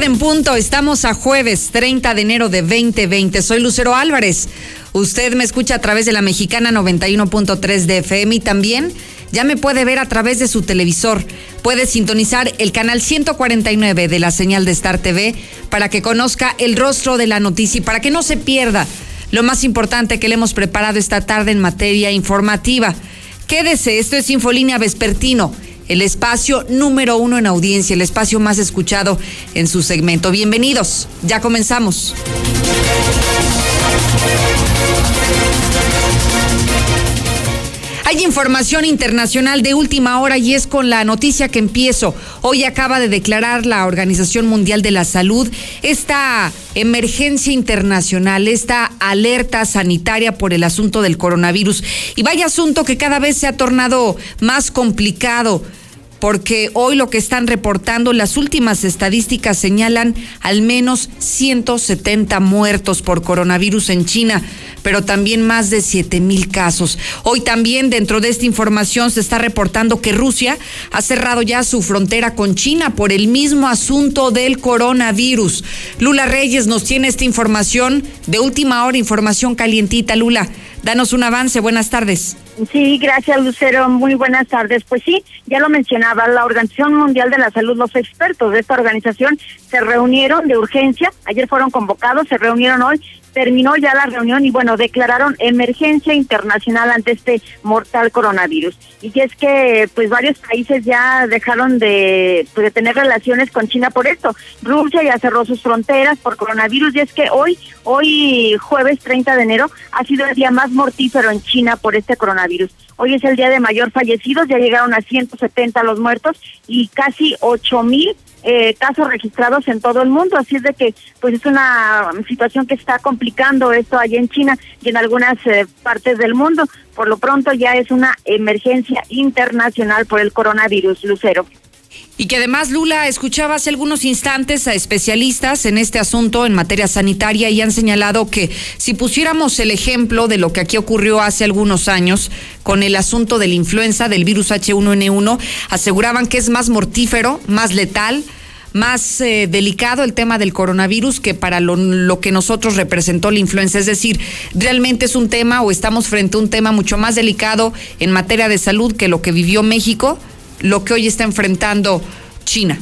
En punto, estamos a jueves 30 de enero de 2020. Soy Lucero Álvarez. Usted me escucha a través de la mexicana 91.3 de FM y también ya me puede ver a través de su televisor. Puede sintonizar el canal 149 de la señal de Star TV para que conozca el rostro de la noticia y para que no se pierda lo más importante que le hemos preparado esta tarde en materia informativa. Quédese, esto es Infolínea Vespertino el espacio número uno en audiencia, el espacio más escuchado en su segmento. Bienvenidos, ya comenzamos. Hay información internacional de última hora y es con la noticia que empiezo. Hoy acaba de declarar la Organización Mundial de la Salud esta emergencia internacional, esta alerta sanitaria por el asunto del coronavirus. Y vaya asunto que cada vez se ha tornado más complicado porque hoy lo que están reportando las últimas estadísticas señalan al menos 170 muertos por coronavirus en China, pero también más de 7 mil casos. Hoy también dentro de esta información se está reportando que Rusia ha cerrado ya su frontera con China por el mismo asunto del coronavirus. Lula Reyes nos tiene esta información de última hora, información calientita. Lula, danos un avance. Buenas tardes. Sí, gracias Lucero. Muy buenas tardes. Pues sí, ya lo mencionaba, la Organización Mundial de la Salud, los expertos de esta organización se reunieron de urgencia, ayer fueron convocados, se reunieron hoy terminó ya la reunión y bueno, declararon emergencia internacional ante este mortal coronavirus. Y es que pues varios países ya dejaron de, pues, tener relaciones con China por esto. Rusia ya cerró sus fronteras por coronavirus y es que hoy, hoy jueves 30 de enero, ha sido el día más mortífero en China por este coronavirus. Hoy es el día de mayor fallecidos, ya llegaron a 170 los muertos y casi 8 mil eh, casos registrados en todo el mundo, así es de que pues es una situación que está complicando esto allá en China y en algunas eh, partes del mundo. Por lo pronto ya es una emergencia internacional por el coronavirus, Lucero. Y que además, Lula, escuchaba hace algunos instantes a especialistas en este asunto en materia sanitaria y han señalado que si pusiéramos el ejemplo de lo que aquí ocurrió hace algunos años con el asunto de la influenza del virus H1N1, aseguraban que es más mortífero, más letal, más eh, delicado el tema del coronavirus que para lo, lo, que nosotros representó la influenza. Es decir, realmente es un tema o estamos frente a un tema mucho más delicado en materia de salud que lo que vivió México lo que hoy está enfrentando China.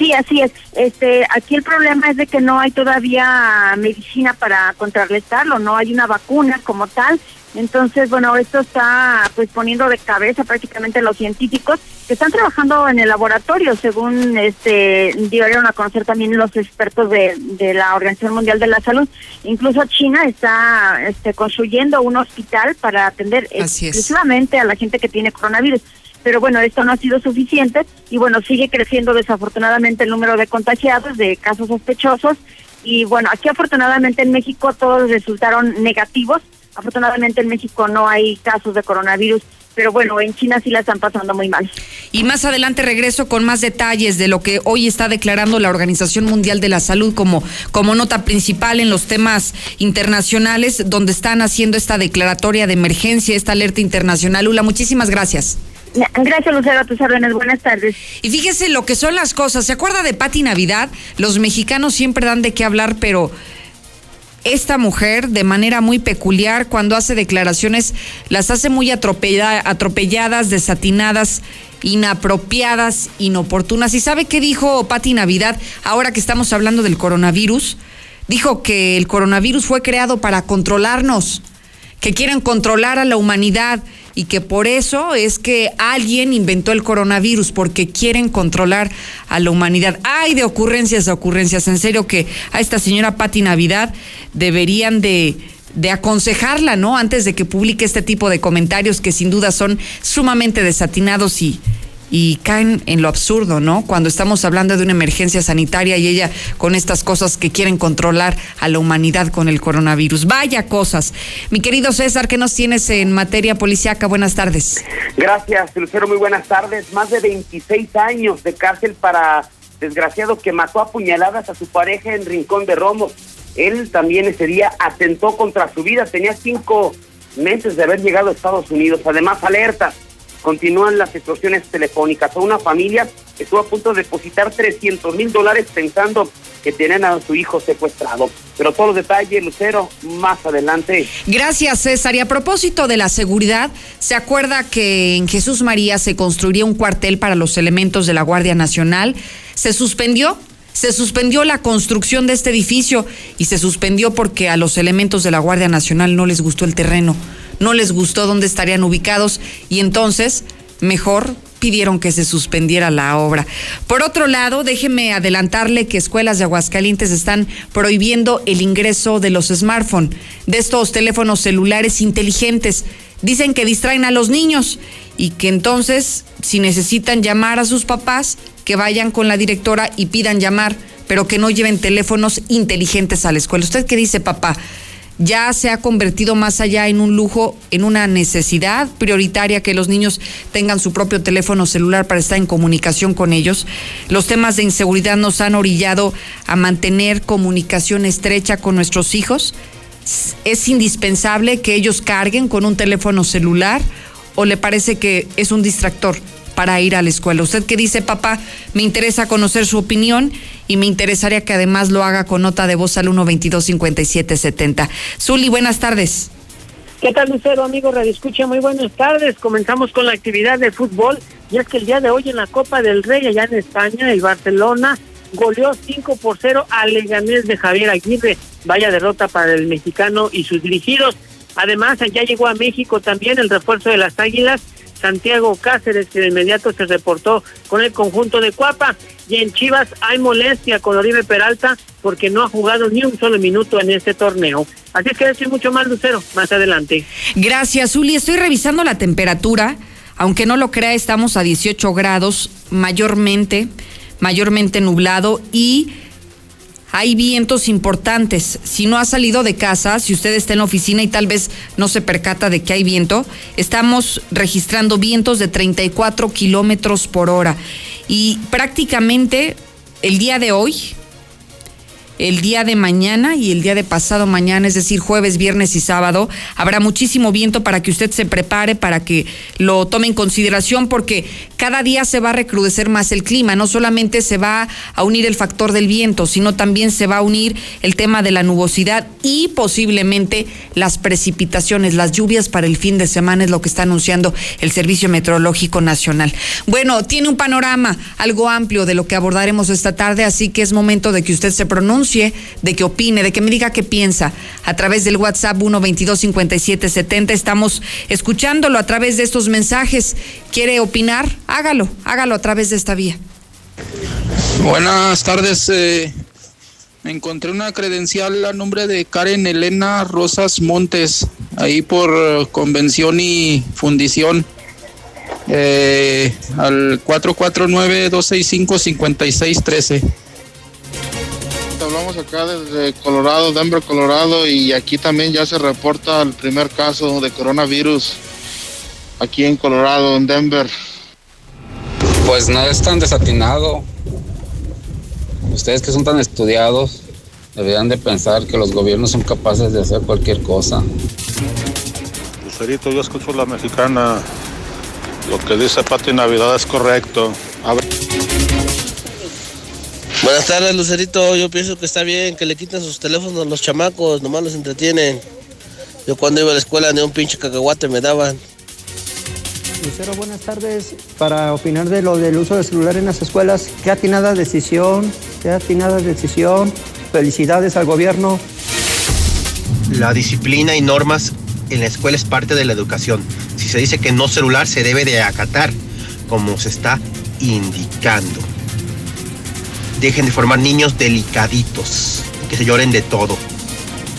Sí, así es. Este, aquí el problema es de que no hay todavía medicina para contrarrestarlo, no hay una vacuna como tal. Entonces, bueno, esto está pues poniendo de cabeza prácticamente los científicos que están trabajando en el laboratorio, según este dieron a conocer también los expertos de, de la Organización Mundial de la Salud. Incluso China está este, construyendo un hospital para atender exclusivamente a la gente que tiene coronavirus pero bueno, esto no ha sido suficiente y bueno, sigue creciendo desafortunadamente el número de contagiados, de casos sospechosos y bueno, aquí afortunadamente en México todos resultaron negativos, afortunadamente en México no hay casos de coronavirus pero bueno, en China sí la están pasando muy mal. Y más adelante regreso con más detalles de lo que hoy está declarando la Organización Mundial de la Salud como, como nota principal en los temas internacionales, donde están haciendo esta declaratoria de emergencia, esta alerta internacional. Lula, muchísimas gracias. Gracias, Lucero, a tus órdenes. Buenas tardes. Y fíjese lo que son las cosas. ¿Se acuerda de Pati Navidad? Los mexicanos siempre dan de qué hablar, pero esta mujer, de manera muy peculiar, cuando hace declaraciones, las hace muy atropelladas, desatinadas, inapropiadas, inoportunas. ¿Y sabe qué dijo Pati Navidad ahora que estamos hablando del coronavirus? Dijo que el coronavirus fue creado para controlarnos, que quieren controlar a la humanidad y que por eso es que alguien inventó el coronavirus, porque quieren controlar a la humanidad. Hay de ocurrencias a ocurrencias. En serio que a esta señora Patti Navidad deberían de de aconsejarla, ¿no? Antes de que publique este tipo de comentarios que sin duda son sumamente desatinados y, y caen en lo absurdo, ¿no? Cuando estamos hablando de una emergencia sanitaria y ella con estas cosas que quieren controlar a la humanidad con el coronavirus. Vaya cosas. Mi querido César, ¿qué nos tienes en materia policiaca? Buenas tardes. Gracias, Lucero, muy buenas tardes. Más de 26 años de cárcel para desgraciado que mató a puñaladas a su pareja en Rincón de Romos. Él también ese día atentó contra su vida, tenía cinco meses de haber llegado a Estados Unidos. Además, alerta continúan las extorsiones telefónicas. A una familia estuvo a punto de depositar 300 mil dólares pensando que tienen a su hijo secuestrado. Pero todos los detalles, Lucero, más adelante. Gracias, César. Y a propósito de la seguridad, ¿se acuerda que en Jesús María se construiría un cuartel para los elementos de la Guardia Nacional? Se suspendió se suspendió la construcción de este edificio y se suspendió porque a los elementos de la Guardia Nacional no les gustó el terreno, no les gustó dónde estarían ubicados y entonces mejor pidieron que se suspendiera la obra. Por otro lado, déjeme adelantarle que escuelas de Aguascalientes están prohibiendo el ingreso de los smartphones, de estos teléfonos celulares inteligentes. Dicen que distraen a los niños y que entonces, si necesitan llamar a sus papás, que vayan con la directora y pidan llamar, pero que no lleven teléfonos inteligentes a la escuela. ¿Usted qué dice, papá? Ya se ha convertido más allá en un lujo, en una necesidad prioritaria que los niños tengan su propio teléfono celular para estar en comunicación con ellos. Los temas de inseguridad nos han orillado a mantener comunicación estrecha con nuestros hijos. Es indispensable que ellos carguen con un teléfono celular o le parece que es un distractor para ir a la escuela. ¿Usted qué dice, papá? Me interesa conocer su opinión y me interesaría que además lo haga con nota de voz al 122-5770. Zuli, buenas tardes. ¿Qué tal, Lucero, amigo Radio Escucha? Muy buenas tardes. Comenzamos con la actividad de fútbol. Y es que el día de hoy en la Copa del Rey, allá en España, el Barcelona goleó 5 por 0 al Leganés de Javier Aguirre. Vaya derrota para el mexicano y sus dirigidos. Además, allá llegó a México también el refuerzo de las Águilas Santiago Cáceres, que de inmediato se reportó con el conjunto de Cuapa. Y en Chivas hay molestia con Oribe Peralta porque no ha jugado ni un solo minuto en este torneo. Así que decir mucho más, Lucero, más adelante. Gracias, Uli. Estoy revisando la temperatura. Aunque no lo crea, estamos a 18 grados, mayormente, mayormente nublado y hay vientos importantes. Si no ha salido de casa, si usted está en la oficina y tal vez no se percata de que hay viento, estamos registrando vientos de 34 kilómetros por hora. Y prácticamente el día de hoy, el día de mañana y el día de pasado mañana, es decir, jueves, viernes y sábado. Habrá muchísimo viento para que usted se prepare, para que lo tome en consideración, porque cada día se va a recrudecer más el clima. No solamente se va a unir el factor del viento, sino también se va a unir el tema de la nubosidad y posiblemente las precipitaciones, las lluvias para el fin de semana, es lo que está anunciando el Servicio Meteorológico Nacional. Bueno, tiene un panorama algo amplio de lo que abordaremos esta tarde, así que es momento de que usted se pronuncie de que opine, de que me diga qué piensa a través del WhatsApp 1225770. Estamos escuchándolo a través de estos mensajes. ¿Quiere opinar? Hágalo, hágalo a través de esta vía. Buenas tardes. Eh, encontré una credencial a nombre de Karen Elena Rosas Montes, ahí por eh, convención y fundición. Eh, al 449-265-5613 hablamos acá desde Colorado, Denver, Colorado, y aquí también ya se reporta el primer caso de coronavirus aquí en Colorado, en Denver. Pues no es tan desatinado. Ustedes que son tan estudiados deberían de pensar que los gobiernos son capaces de hacer cualquier cosa. Lucerito, yo escucho la mexicana. Lo que dice Pati Navidad es correcto. A ver. Buenas tardes, Lucerito. Yo pienso que está bien que le quiten sus teléfonos a los chamacos, nomás los entretienen. Yo cuando iba a la escuela ni un pinche cacahuate me daban. Lucero, buenas tardes. Para opinar de lo del uso del celular en las escuelas, qué atinada decisión, qué atinada decisión. Felicidades al gobierno. La disciplina y normas en la escuela es parte de la educación. Si se dice que no celular, se debe de acatar, como se está indicando dejen de formar niños delicaditos, que se lloren de todo.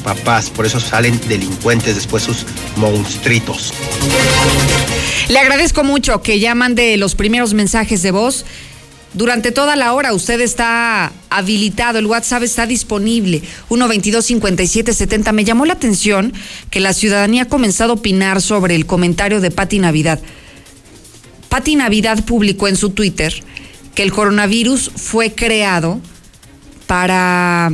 Papás, por eso salen delincuentes después sus monstruitos. Le agradezco mucho que ya mande los primeros mensajes de voz. Durante toda la hora usted está habilitado, el WhatsApp está disponible, 122-5770. Me llamó la atención que la ciudadanía ha comenzado a opinar sobre el comentario de Patti Navidad. Patti Navidad publicó en su Twitter que el coronavirus fue creado para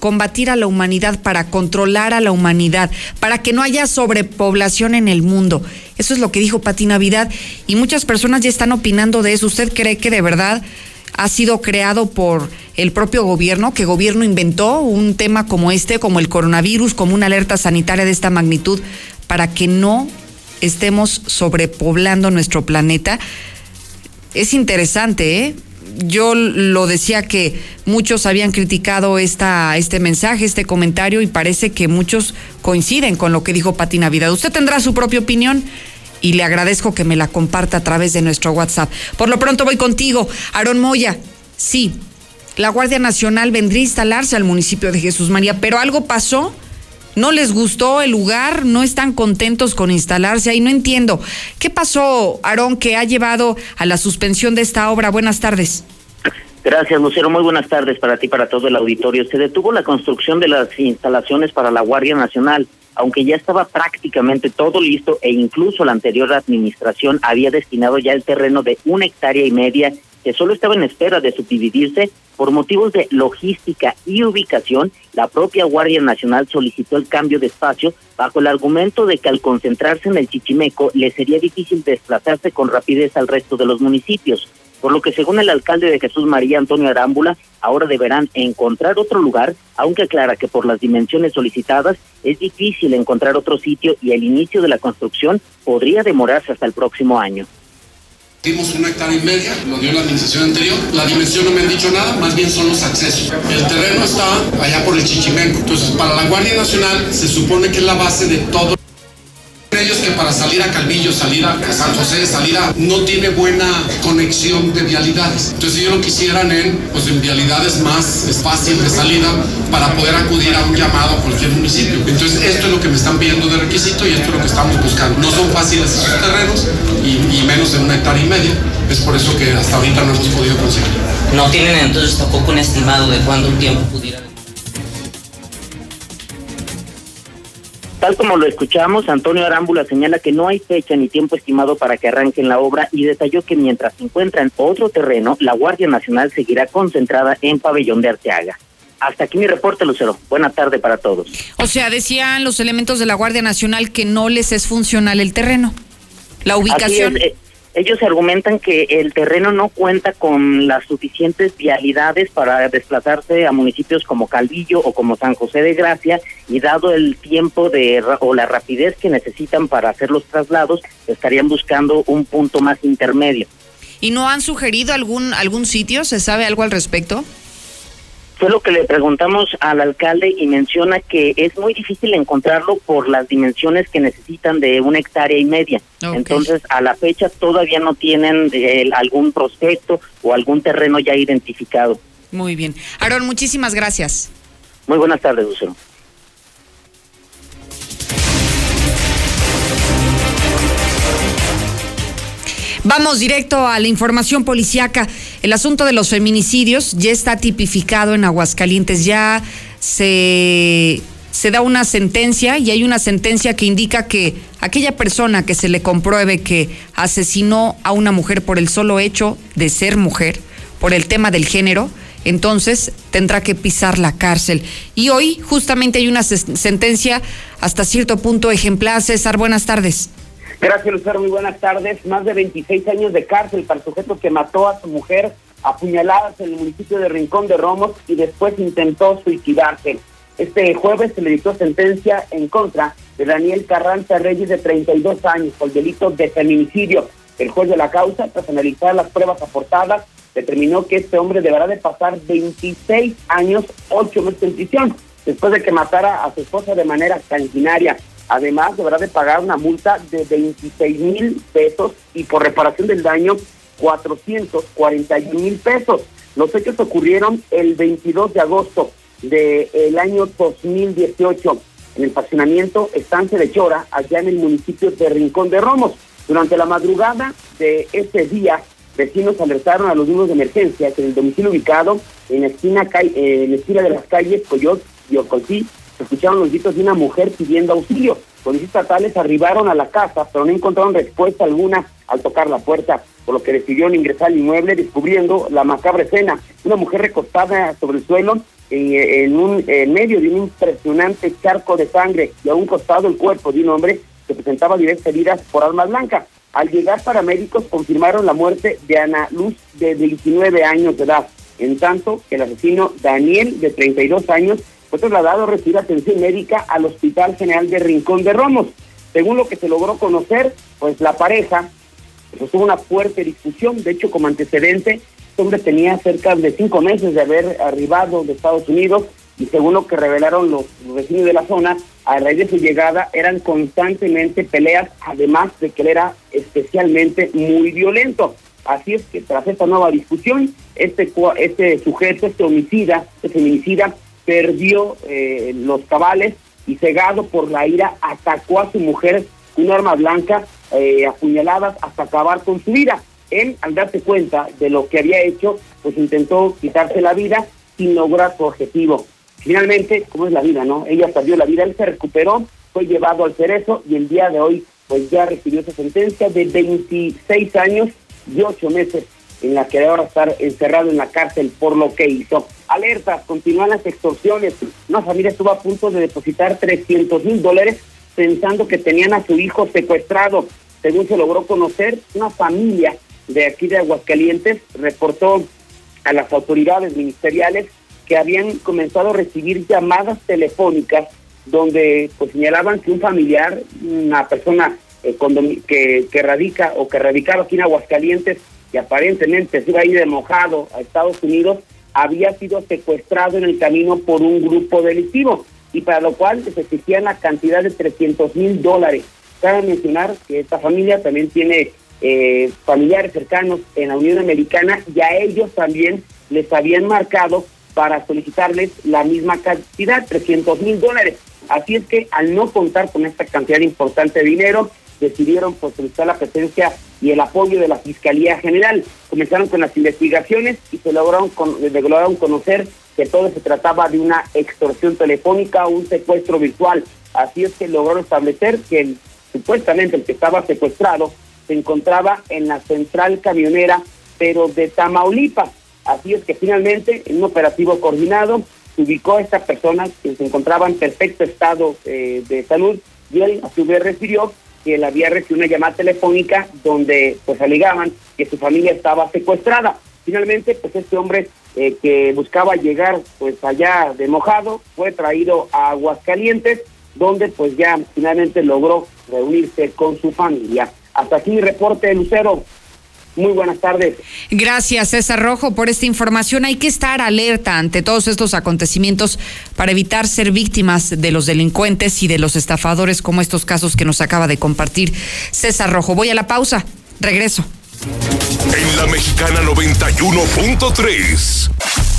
combatir a la humanidad, para controlar a la humanidad, para que no haya sobrepoblación en el mundo. Eso es lo que dijo Pati Navidad y muchas personas ya están opinando de eso. ¿Usted cree que de verdad ha sido creado por el propio gobierno, que gobierno inventó un tema como este, como el coronavirus, como una alerta sanitaria de esta magnitud, para que no estemos sobrepoblando nuestro planeta? Es interesante, ¿eh? yo lo decía que muchos habían criticado esta, este mensaje, este comentario, y parece que muchos coinciden con lo que dijo Pati Navidad. Usted tendrá su propia opinión y le agradezco que me la comparta a través de nuestro WhatsApp. Por lo pronto voy contigo, Aarón Moya. Sí, la Guardia Nacional vendría a instalarse al municipio de Jesús María, pero algo pasó. ¿No les gustó el lugar? ¿No están contentos con instalarse ahí? No entiendo. ¿Qué pasó, Aarón, que ha llevado a la suspensión de esta obra? Buenas tardes. Gracias, Lucero. Muy buenas tardes para ti, para todo el auditorio. Se detuvo la construcción de las instalaciones para la Guardia Nacional, aunque ya estaba prácticamente todo listo e incluso la anterior administración había destinado ya el terreno de una hectárea y media que solo estaba en espera de subdividirse por motivos de logística y ubicación, la propia Guardia Nacional solicitó el cambio de espacio bajo el argumento de que al concentrarse en el Chichimeco le sería difícil desplazarse con rapidez al resto de los municipios, por lo que según el alcalde de Jesús María Antonio Arámbula, ahora deberán encontrar otro lugar, aunque aclara que por las dimensiones solicitadas es difícil encontrar otro sitio y el inicio de la construcción podría demorarse hasta el próximo año. Dimos una hectárea y media, lo dio la administración anterior. La dimensión no me han dicho nada, más bien son los accesos. El terreno está allá por el Chichimenco. Entonces, para la Guardia Nacional se supone que es la base de todo ellos que para salir a Calvillo, salir a San José, salir a... no tiene buena conexión de vialidades. Entonces ellos lo quisieran en, pues, en vialidades más fácil de salida para poder acudir a un llamado a cualquier municipio. Entonces esto es lo que me están pidiendo de requisito y esto es lo que estamos buscando. No son fáciles esos terrenos y, y menos de una hectárea y media. Es por eso que hasta ahorita no hemos podido conseguir. No tienen entonces tampoco un estimado de cuándo un tiempo pudiera Tal como lo escuchamos, Antonio Arámbula señala que no hay fecha ni tiempo estimado para que arranquen la obra y detalló que mientras se encuentran otro terreno, la Guardia Nacional seguirá concentrada en Pabellón de Arteaga. Hasta aquí mi reporte, Lucero. Buena tarde para todos. O sea, decían los elementos de la Guardia Nacional que no les es funcional el terreno, la ubicación. Eh, ellos argumentan que el terreno no cuenta con las suficientes vialidades para desplazarse a municipios como Calvillo o como San José de Gracia y dado el tiempo de o la rapidez que necesitan para hacer los traslados, estarían buscando un punto más intermedio. ¿Y no han sugerido algún algún sitio? ¿Se sabe algo al respecto? Fue lo que le preguntamos al alcalde y menciona que es muy difícil encontrarlo por las dimensiones que necesitan de una hectárea y media. Entonces, a la fecha todavía no tienen eh, algún prospecto o algún terreno ya identificado. Muy bien. Aaron, muchísimas gracias. Muy buenas tardes, Lucero. Vamos directo a la información policiaca. El asunto de los feminicidios ya está tipificado en Aguascalientes. Ya se, se da una sentencia y hay una sentencia que indica que aquella persona que se le compruebe que asesinó a una mujer por el solo hecho de ser mujer, por el tema del género, entonces tendrá que pisar la cárcel. Y hoy justamente hay una sentencia hasta cierto punto ejemplar. César, buenas tardes. Gracias, Lucero. Muy buenas tardes. Más de 26 años de cárcel para el sujeto que mató a su mujer a puñaladas en el municipio de Rincón de Romos y después intentó suicidarse. Este jueves se le dictó sentencia en contra de Daniel Carranza Reyes, de 32 años, por delito de feminicidio. El juez de la causa, tras analizar las pruebas aportadas, determinó que este hombre deberá de pasar 26 años, 8 meses en prisión, después de que matara a su esposa de manera sanguinaria. Además, deberá de pagar una multa de 26 mil pesos y por reparación del daño 441 mil pesos. Los hechos ocurrieron el 22 de agosto del año 2018 en el estacionamiento Estancia de Chora, allá en el municipio de Rincón de Romos. Durante la madrugada de ese día, vecinos alertaron a los números de emergencia que en el domicilio ubicado en la esquina, en la esquina de las calles Coyot y Ocoltí se escucharon los gritos de una mujer pidiendo auxilio. Policías estatales arribaron a la casa, pero no encontraron respuesta alguna al tocar la puerta, por lo que decidieron ingresar al inmueble descubriendo la macabra escena. Una mujer recostada sobre el suelo en un, en medio de un impresionante charco de sangre y a un costado el cuerpo de un hombre que presentaba diversas heridas por arma blanca. Al llegar paramédicos confirmaron la muerte de Ana Luz de 19 años de edad, en tanto que el asesino Daniel de 32 años fue trasladado a recibir atención médica al Hospital General de Rincón de Romos. Según lo que se logró conocer, pues la pareja pues, tuvo una fuerte discusión, de hecho como antecedente, este hombre tenía cerca de cinco meses de haber arribado de Estados Unidos y según lo que revelaron los, vecinos de la zona, a raíz de su llegada eran constantemente peleas, además de que él era especialmente muy violento. Así es que tras esta nueva discusión, este, este sujeto, este homicida, este feminicida, perdió eh, los cabales y cegado por la ira atacó a su mujer con un arma blanca, eh, apuñaladas hasta acabar con su vida. Él, al darse cuenta de lo que había hecho, pues intentó quitarse la vida sin lograr su objetivo. Finalmente, como es la vida, ¿no? Ella perdió la vida, él se recuperó, fue llevado al cerezo y el día de hoy, pues ya recibió esa sentencia de 26 años y 8 meses en la que ahora estar encerrado en la cárcel por lo que hizo. Alertas, continúan las extorsiones. Una familia estuvo a punto de depositar 300 mil dólares pensando que tenían a su hijo secuestrado. Según se logró conocer, una familia de aquí de Aguascalientes reportó a las autoridades ministeriales que habían comenzado a recibir llamadas telefónicas donde pues señalaban que un familiar, una persona eh, que radica o que radicaba aquí en Aguascalientes y aparentemente se iba a ir de mojado a Estados Unidos, había sido secuestrado en el camino por un grupo delictivo y para lo cual se exigía la cantidad de 300 mil dólares. Cabe mencionar que esta familia también tiene eh, familiares cercanos en la Unión Americana y a ellos también les habían marcado para solicitarles la misma cantidad, 300 mil dólares. Así es que al no contar con esta cantidad importante de dinero, decidieron pues la presencia y el apoyo de la Fiscalía General. Comenzaron con las investigaciones y se lograron, con- lograron conocer que todo se trataba de una extorsión telefónica un secuestro virtual. Así es que lograron establecer que supuestamente el que estaba secuestrado se encontraba en la central camionera, pero de Tamaulipas. Así es que finalmente, en un operativo coordinado, se ubicó a esta persona que se encontraba en perfecto estado eh, de salud y él a su vez refirió que él había recibido una llamada telefónica donde pues alegaban que su familia estaba secuestrada. Finalmente, pues este hombre eh, que buscaba llegar pues allá de mojado fue traído a Aguascalientes, donde pues ya finalmente logró reunirse con su familia. Hasta aquí mi reporte, Lucero. Muy buenas tardes. Gracias, César Rojo, por esta información. Hay que estar alerta ante todos estos acontecimientos para evitar ser víctimas de los delincuentes y de los estafadores como estos casos que nos acaba de compartir César Rojo. Voy a la pausa. Regreso. En la Mexicana 91.3,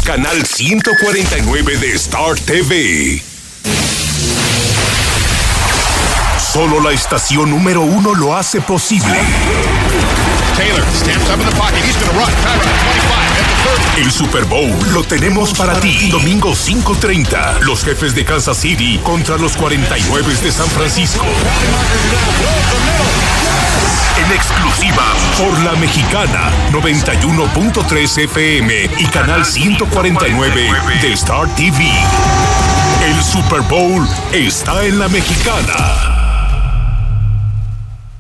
canal 149 de Star TV. Solo la estación número uno lo hace posible. Taylor stamps up in the. He's going run. Tyrod, 25 at the 30. El Super Bowl lo tenemos para ti. Domingo 5:30. Los jefes de Kansas City contra los 49 de San Francisco. En exclusiva por la mexicana 91.3 FM y canal 149 de Star TV. El Super Bowl está en la mexicana.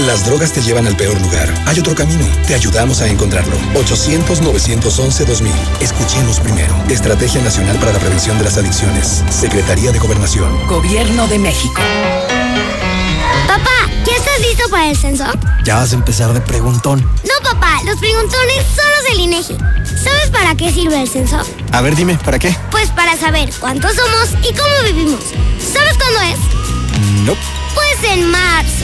Las drogas te llevan al peor lugar. Hay otro camino. Te ayudamos a encontrarlo. 800-911-2000. Escuchemos primero. Estrategia Nacional para la Prevención de las Adicciones. Secretaría de Gobernación. Gobierno de México. Papá, ¿Ya estás listo para el censo? Ya vas a empezar de preguntón. No, papá, los preguntones son los del INEGI. ¿Sabes para qué sirve el censo? A ver, dime, ¿para qué? Pues para saber cuántos somos y cómo vivimos. ¿Sabes cuándo es? No. Pues en marzo.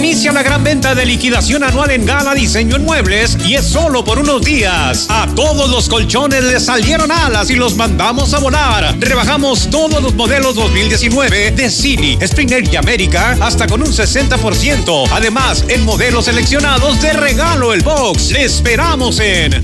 inicia la gran venta de liquidación anual en Gala Diseño en Muebles y es solo por unos días. A todos los colchones les salieron alas y los mandamos a volar. Rebajamos todos los modelos 2019 de City, Springer y América hasta con un 60%. Además, en modelos seleccionados de regalo el box. Le esperamos en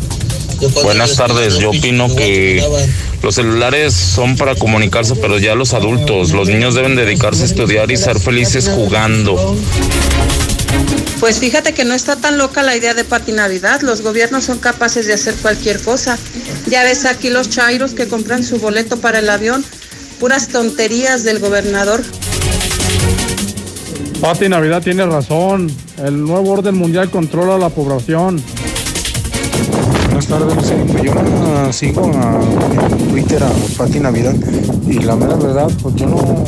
Buenas tardes, yo opino que los celulares son para comunicarse, pero ya los adultos, los niños deben dedicarse a estudiar y ser felices jugando. Pues fíjate que no está tan loca la idea de patinavidad. Los gobiernos son capaces de hacer cualquier cosa. Ya ves aquí los chairos que compran su boleto para el avión. Puras tonterías del gobernador. Pati Navidad tiene razón. El nuevo orden mundial controla a la población. Buenas tardes. Yo sigo a, en Twitter a Pati Navidad y la mera verdad, pues yo no,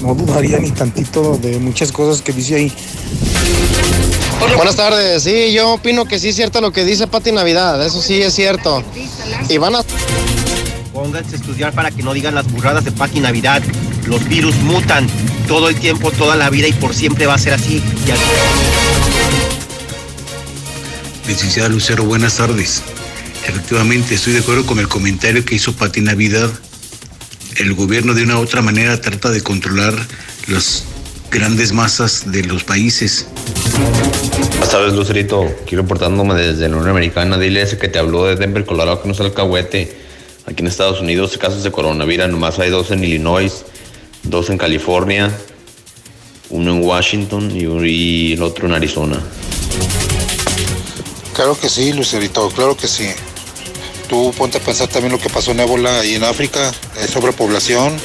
no dudaría ni tantito de muchas cosas que dice ahí. Buenas tardes, sí, yo opino que sí es cierto lo que dice Pati Navidad, eso sí es cierto. Y van a... Pónganse a estudiar para que no digan las burradas de Pati Navidad. Los virus mutan todo el tiempo, toda la vida y por siempre va a ser así. Y así. Licenciada Lucero, buenas tardes. Efectivamente, estoy de acuerdo con el comentario que hizo Pati Navidad. El gobierno de una u otra manera trata de controlar las grandes masas de los países. Buenas tardes, Lucerito. Quiero reportándome desde la Unión Americana. Dile ese que te habló de Denver, Colorado, que no sea el cahuete. Aquí en Estados Unidos, casos de coronavirus, nomás hay dos en Illinois, dos en California, uno en Washington y, y el otro en Arizona. Claro que sí, Lucerito, claro que sí. Tú ponte a pensar también lo que pasó en ébola y en África, es sobrepoblación.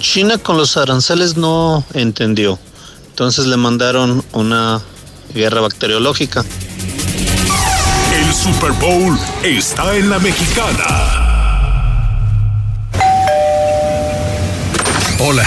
China con los aranceles no entendió. Entonces le mandaron una guerra bacteriológica. El Super Bowl está en la mexicana. Hola,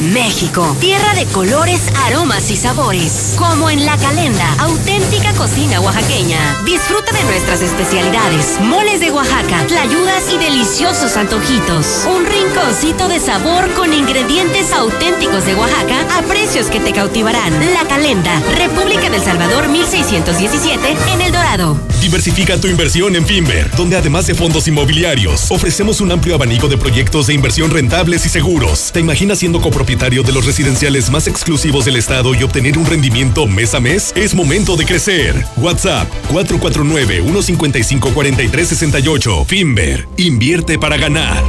México, tierra de colores, aromas y sabores. Como en La Calenda, auténtica cocina oaxaqueña. Disfruta de nuestras especialidades, moles de Oaxaca, tlayudas y deliciosos antojitos. Un rinconcito de sabor con ingredientes auténticos de Oaxaca a precios que te cautivarán. La Calenda, República del Salvador 1617, en El Dorado. Diversifica tu inversión en Finver, donde además de fondos inmobiliarios, ofrecemos un amplio abanico de proyectos de inversión rentables y seguros. ¿Te imaginas siendo copropietario de los residenciales más exclusivos del estado y obtener un rendimiento mes a mes? Es momento de crecer. WhatsApp 449-155-4368. Finver, invierte para ganar.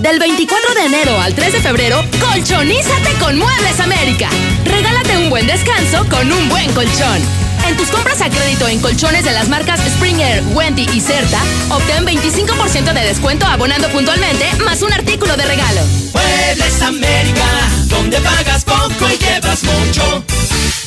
Del 24 de enero al 3 de febrero, colchonízate con Muebles América. Regálate un buen descanso con un buen colchón. En tus compras a crédito en colchones de las marcas Springer, Wendy y Certa, obtén 25% de descuento abonando puntualmente más un artículo de regalo. América, donde pagas poco y llevas mucho.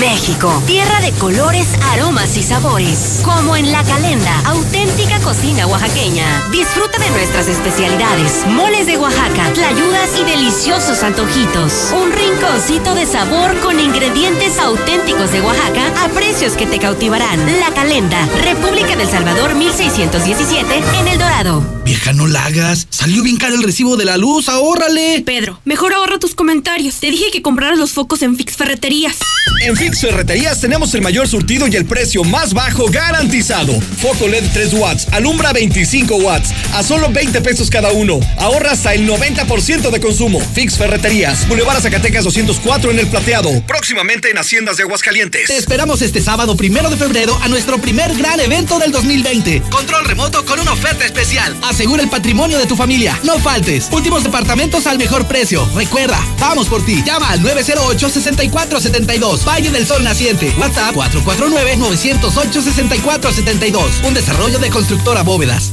México, tierra de colores, aromas y sabores. Como en La Calenda, auténtica cocina oaxaqueña. Disfruta de nuestras especialidades, moles de Oaxaca, tlayudas y deliciosos antojitos. Un rinconcito de sabor con ingredientes auténticos de Oaxaca a precios que te cautivarán. La Calenda, República del Salvador 1617, en El Dorado. Vieja, no la hagas. Salió bien caro el recibo de la luz, ahórrale. Pedro, mejor ahorra tus comentarios. Te dije que compraras los focos en Fix Ferreterías. En Fix Ferreterías tenemos el mayor surtido y el precio más bajo garantizado. Foco LED 3 watts, alumbra 25 watts, a solo 20 pesos cada uno. Ahorra hasta el 90% de consumo. Fix Ferreterías, Boulevard Zacatecas 204 en el Plateado. Próximamente en Haciendas de Aguascalientes. Te esperamos este sábado primero de febrero a nuestro primer gran evento del 2020. Control remoto con una oferta especial. Asegura el patrimonio de tu familia. No faltes. Últimos departamentos al mejor precio. Recuerda, vamos por ti. Llama al 908-6472. Valle del Sol Naciente. WhatsApp 449-908-6472. Un desarrollo de constructora bóvedas.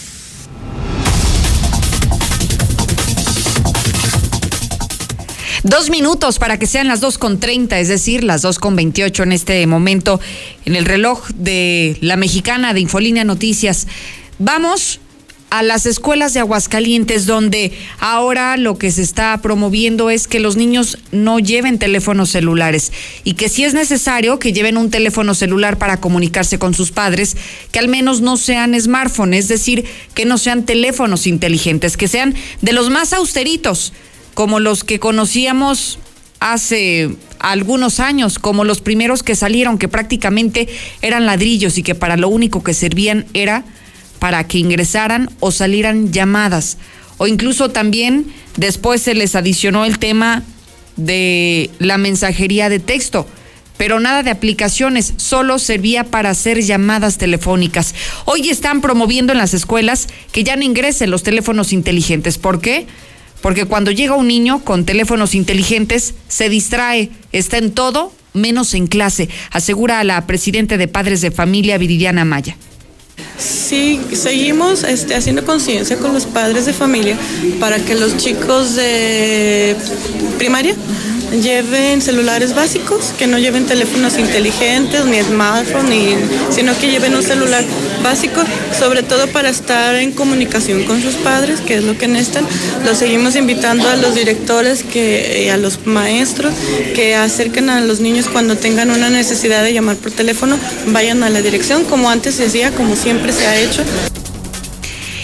Dos minutos para que sean las dos con treinta, es decir, las dos con veintiocho en este momento en el reloj de la mexicana de Infolínea Noticias. Vamos a las escuelas de Aguascalientes, donde ahora lo que se está promoviendo es que los niños no lleven teléfonos celulares y que si es necesario que lleven un teléfono celular para comunicarse con sus padres, que al menos no sean smartphones, es decir, que no sean teléfonos inteligentes, que sean de los más austeritos, como los que conocíamos hace algunos años, como los primeros que salieron, que prácticamente eran ladrillos y que para lo único que servían era para que ingresaran o salieran llamadas. O incluso también después se les adicionó el tema de la mensajería de texto, pero nada de aplicaciones, solo servía para hacer llamadas telefónicas. Hoy están promoviendo en las escuelas que ya no ingresen los teléfonos inteligentes. ¿Por qué? Porque cuando llega un niño con teléfonos inteligentes, se distrae, está en todo menos en clase, asegura la presidenta de Padres de Familia, Viridiana Maya. Sí, seguimos este, haciendo conciencia con los padres de familia para que los chicos de primaria lleven celulares básicos, que no lleven teléfonos inteligentes, ni smartphone, ni, sino que lleven un celular básico, sobre todo para estar en comunicación con sus padres, que es lo que necesitan. Los seguimos invitando a los directores, que, a los maestros, que acerquen a los niños cuando tengan una necesidad de llamar por teléfono, vayan a la dirección, como antes se hacía, como siempre se ha hecho.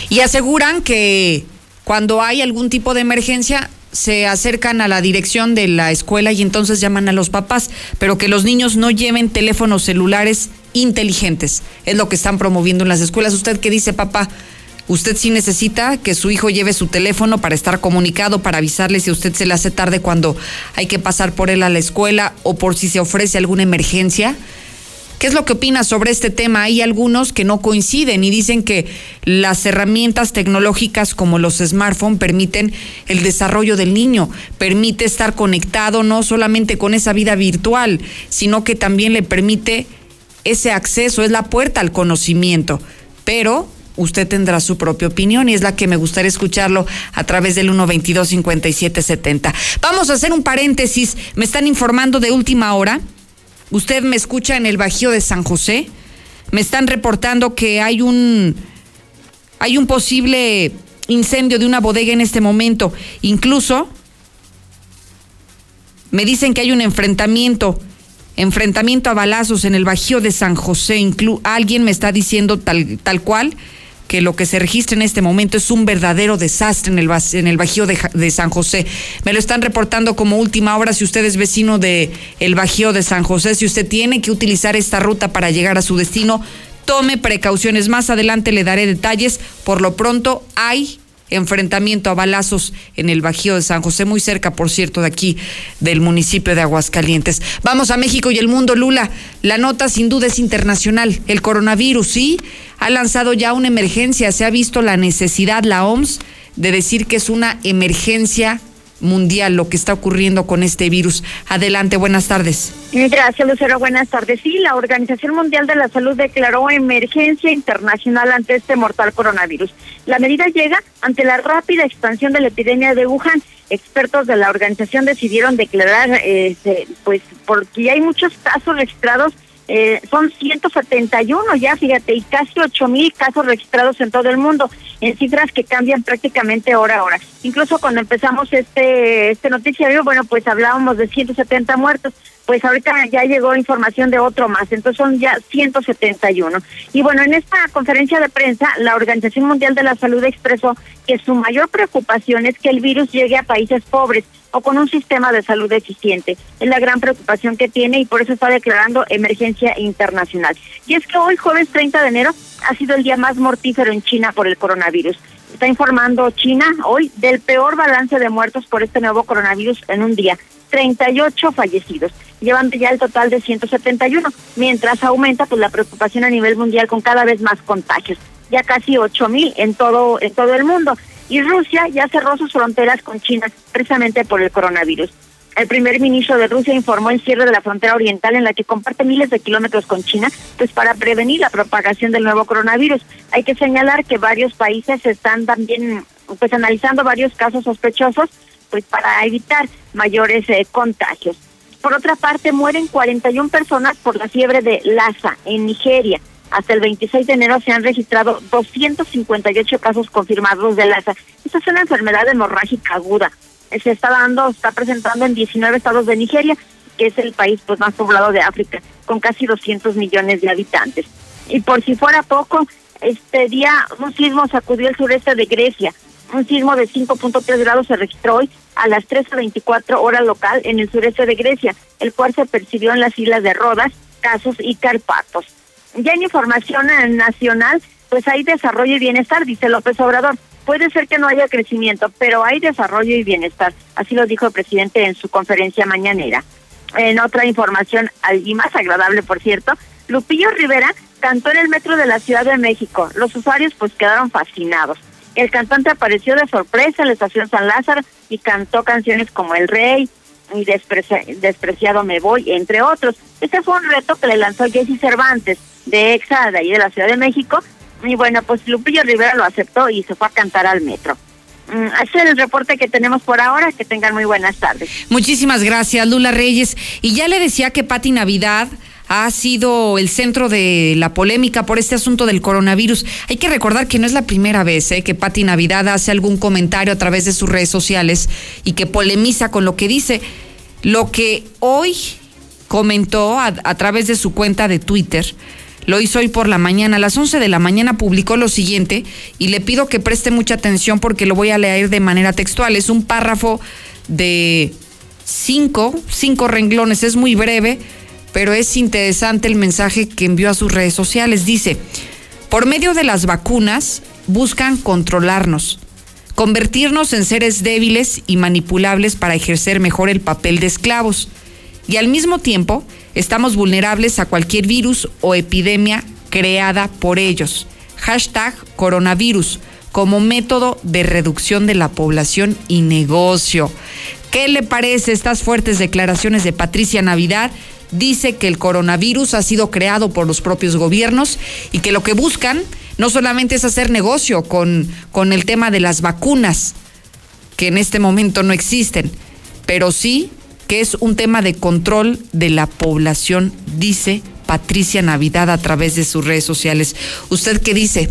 Y aseguran que cuando hay algún tipo de emergencia, se acercan a la dirección de la escuela y entonces llaman a los papás, pero que los niños no lleven teléfonos celulares inteligentes. Es lo que están promoviendo en las escuelas. ¿Usted qué dice, papá? Usted sí necesita que su hijo lleve su teléfono para estar comunicado, para avisarle si a usted se le hace tarde cuando hay que pasar por él a la escuela o por si se ofrece alguna emergencia. ¿Qué es lo que opina sobre este tema? Hay algunos que no coinciden y dicen que las herramientas tecnológicas como los smartphones permiten el desarrollo del niño, permite estar conectado no solamente con esa vida virtual, sino que también le permite ese acceso, es la puerta al conocimiento. Pero usted tendrá su propia opinión y es la que me gustaría escucharlo a través del 122-5770. Vamos a hacer un paréntesis. Me están informando de última hora Usted me escucha en el Bajío de San José. Me están reportando que hay un hay un posible incendio de una bodega en este momento. Incluso me dicen que hay un enfrentamiento, enfrentamiento a balazos en el Bajío de San José. alguien me está diciendo tal, tal cual que lo que se registra en este momento es un verdadero desastre en el, en el Bajío de, San José. Me lo están reportando como última hora si usted es vecino de el Bajío de San José, si usted tiene que utilizar esta ruta para llegar a su destino, tome precauciones. Más adelante le daré detalles. Por lo pronto hay enfrentamiento a balazos en el Bajío de San José, muy cerca, por cierto, de aquí, del municipio de Aguascalientes. Vamos a México y el mundo, Lula. La nota sin duda es internacional. El coronavirus, sí, ha lanzado ya una emergencia. Se ha visto la necesidad, la OMS, de decir que es una emergencia mundial lo que está ocurriendo con este virus. Adelante, buenas tardes. Gracias, Lucero. Buenas tardes. Sí, la Organización Mundial de la Salud declaró emergencia internacional ante este mortal coronavirus. La medida llega ante la rápida expansión de la epidemia de Wuhan. Expertos de la organización decidieron declarar, eh, pues, porque hay muchos casos registrados eh, son 171 ya, fíjate, y casi 8 mil casos registrados en todo el mundo, en cifras que cambian prácticamente hora a hora. Incluso cuando empezamos este, este noticiario, bueno, pues hablábamos de 170 muertos, pues ahorita ya llegó información de otro más, entonces son ya 171. Y bueno, en esta conferencia de prensa, la Organización Mundial de la Salud expresó que su mayor preocupación es que el virus llegue a países pobres o con un sistema de salud eficiente. Es la gran preocupación que tiene y por eso está declarando emergencia internacional. Y es que hoy, jueves 30 de enero, ha sido el día más mortífero en China por el coronavirus. Está informando China hoy del peor balance de muertos por este nuevo coronavirus en un día. 38 fallecidos, llevando ya el total de 171, mientras aumenta pues la preocupación a nivel mundial con cada vez más contagios, ya casi 8 mil en todo en todo el mundo y Rusia ya cerró sus fronteras con China precisamente por el coronavirus. El primer ministro de Rusia informó el cierre de la frontera oriental en la que comparte miles de kilómetros con China, pues para prevenir la propagación del nuevo coronavirus. Hay que señalar que varios países están también pues analizando varios casos sospechosos, pues para evitar mayores eh, contagios. Por otra parte, mueren 41 personas por la fiebre de Lassa en Nigeria. Hasta el 26 de enero se han registrado 258 casos confirmados de Lassa. Esta es una enfermedad hemorrágica aguda. Se está dando, está presentando en 19 estados de Nigeria, que es el país pues, más poblado de África, con casi 200 millones de habitantes. Y por si fuera poco, este día un sismo sacudió el sureste de Grecia. Un sismo de 5.3 grados se registró hoy a las 13.24 hora local en el sureste de Grecia, el cual se percibió en las islas de Rodas, Casos y Carpatos ya en información nacional, pues hay desarrollo y bienestar, dice López Obrador. Puede ser que no haya crecimiento, pero hay desarrollo y bienestar. Así lo dijo el presidente en su conferencia mañanera. En otra información, y más agradable, por cierto, Lupillo Rivera cantó en el metro de la Ciudad de México. Los usuarios pues quedaron fascinados. El cantante apareció de sorpresa en la estación San Lázaro y cantó canciones como El Rey, y despreciado me voy, entre otros. Este fue un reto que le lanzó Jesse Cervantes, de EXA, de ahí de la Ciudad de México, y bueno, pues Lupillo Rivera lo aceptó y se fue a cantar al metro. Mm, ese es el reporte que tenemos por ahora. Que tengan muy buenas tardes. Muchísimas gracias, Lula Reyes. Y ya le decía que Pati Navidad ha sido el centro de la polémica por este asunto del coronavirus. Hay que recordar que no es la primera vez ¿eh? que Pati Navidad hace algún comentario a través de sus redes sociales y que polemiza con lo que dice. Lo que hoy comentó a través de su cuenta de Twitter, lo hizo hoy por la mañana, a las 11 de la mañana publicó lo siguiente y le pido que preste mucha atención porque lo voy a leer de manera textual. Es un párrafo de cinco, cinco renglones, es muy breve, pero es interesante el mensaje que envió a sus redes sociales. Dice, por medio de las vacunas buscan controlarnos, convertirnos en seres débiles y manipulables para ejercer mejor el papel de esclavos. Y al mismo tiempo estamos vulnerables a cualquier virus o epidemia creada por ellos. Hashtag coronavirus como método de reducción de la población y negocio. ¿Qué le parece estas fuertes declaraciones de Patricia Navidad? Dice que el coronavirus ha sido creado por los propios gobiernos y que lo que buscan no solamente es hacer negocio con, con el tema de las vacunas, que en este momento no existen, pero sí que es un tema de control de la población, dice Patricia Navidad a través de sus redes sociales. ¿Usted qué dice?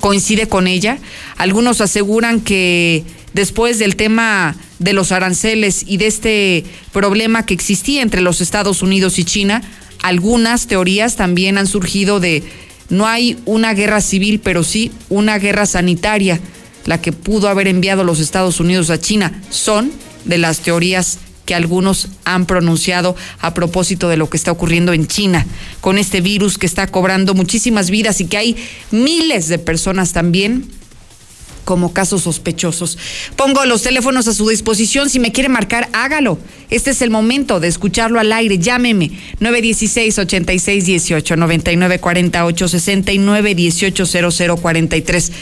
¿Coincide con ella? Algunos aseguran que después del tema de los aranceles y de este problema que existía entre los Estados Unidos y China, algunas teorías también han surgido de no hay una guerra civil, pero sí una guerra sanitaria, la que pudo haber enviado los Estados Unidos a China. Son de las teorías que algunos han pronunciado a propósito de lo que está ocurriendo en China, con este virus que está cobrando muchísimas vidas y que hay miles de personas también como casos sospechosos. Pongo los teléfonos a su disposición. Si me quiere marcar, hágalo. Este es el momento de escucharlo al aire. Llámeme 916-8618, 9948-69, 180043.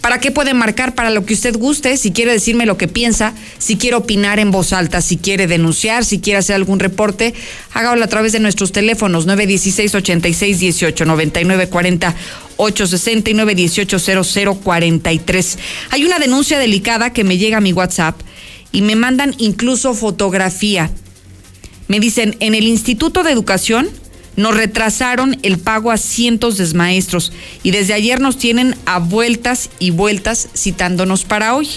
¿Para qué puede marcar? Para lo que usted guste, si quiere decirme lo que piensa, si quiere opinar en voz alta, si quiere denunciar, si quiere hacer algún reporte, hágalo a través de nuestros teléfonos 916-8618, 9940 869 180043. Hay una denuncia delicada que me llega a mi WhatsApp y me mandan incluso fotografía. Me dicen, en el Instituto de Educación nos retrasaron el pago a cientos de maestros y desde ayer nos tienen a vueltas y vueltas citándonos para hoy.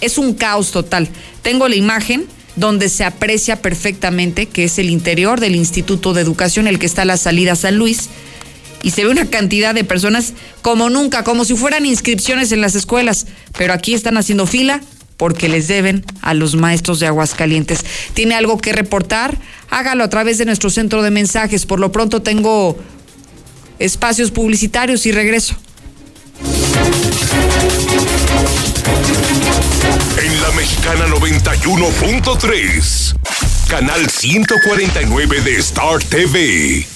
Es un caos total. Tengo la imagen donde se aprecia perfectamente que es el interior del Instituto de Educación, el que está a la salida San Luis, y se ve una cantidad de personas como nunca, como si fueran inscripciones en las escuelas, pero aquí están haciendo fila porque les deben a los maestros de Aguascalientes. ¿Tiene algo que reportar? Hágalo a través de nuestro centro de mensajes. Por lo pronto tengo espacios publicitarios y regreso. En la Mexicana 91.3, canal 149 de Star TV.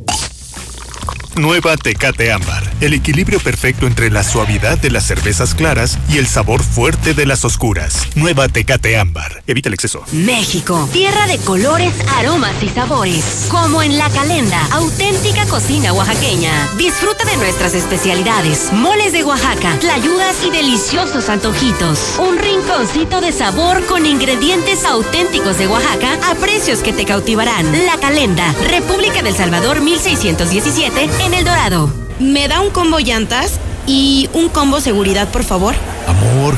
Nueva Tecate Ámbar. El equilibrio perfecto entre la suavidad de las cervezas claras y el sabor fuerte de las oscuras. Nueva Tecate Ámbar. Evita el exceso. México, tierra de colores, aromas y sabores. Como en La Calenda, auténtica cocina oaxaqueña. Disfruta de nuestras especialidades, moles de Oaxaca, tlayudas y deliciosos antojitos. Un rinconcito de sabor con ingredientes auténticos de Oaxaca a precios que te cautivarán. La Calenda, República del Salvador 1617 en El Dorado. ¿Me da un combo llantas y un combo seguridad, por favor? Amor,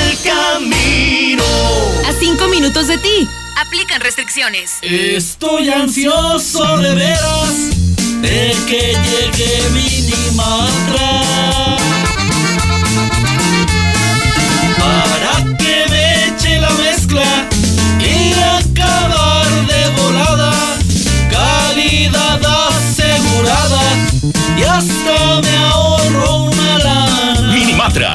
camino. A 5 minutos de ti. Aplican restricciones. Estoy ansioso de veras de que llegue Minimatra para que me eche la mezcla y acabar de volada. Calidad asegurada y hasta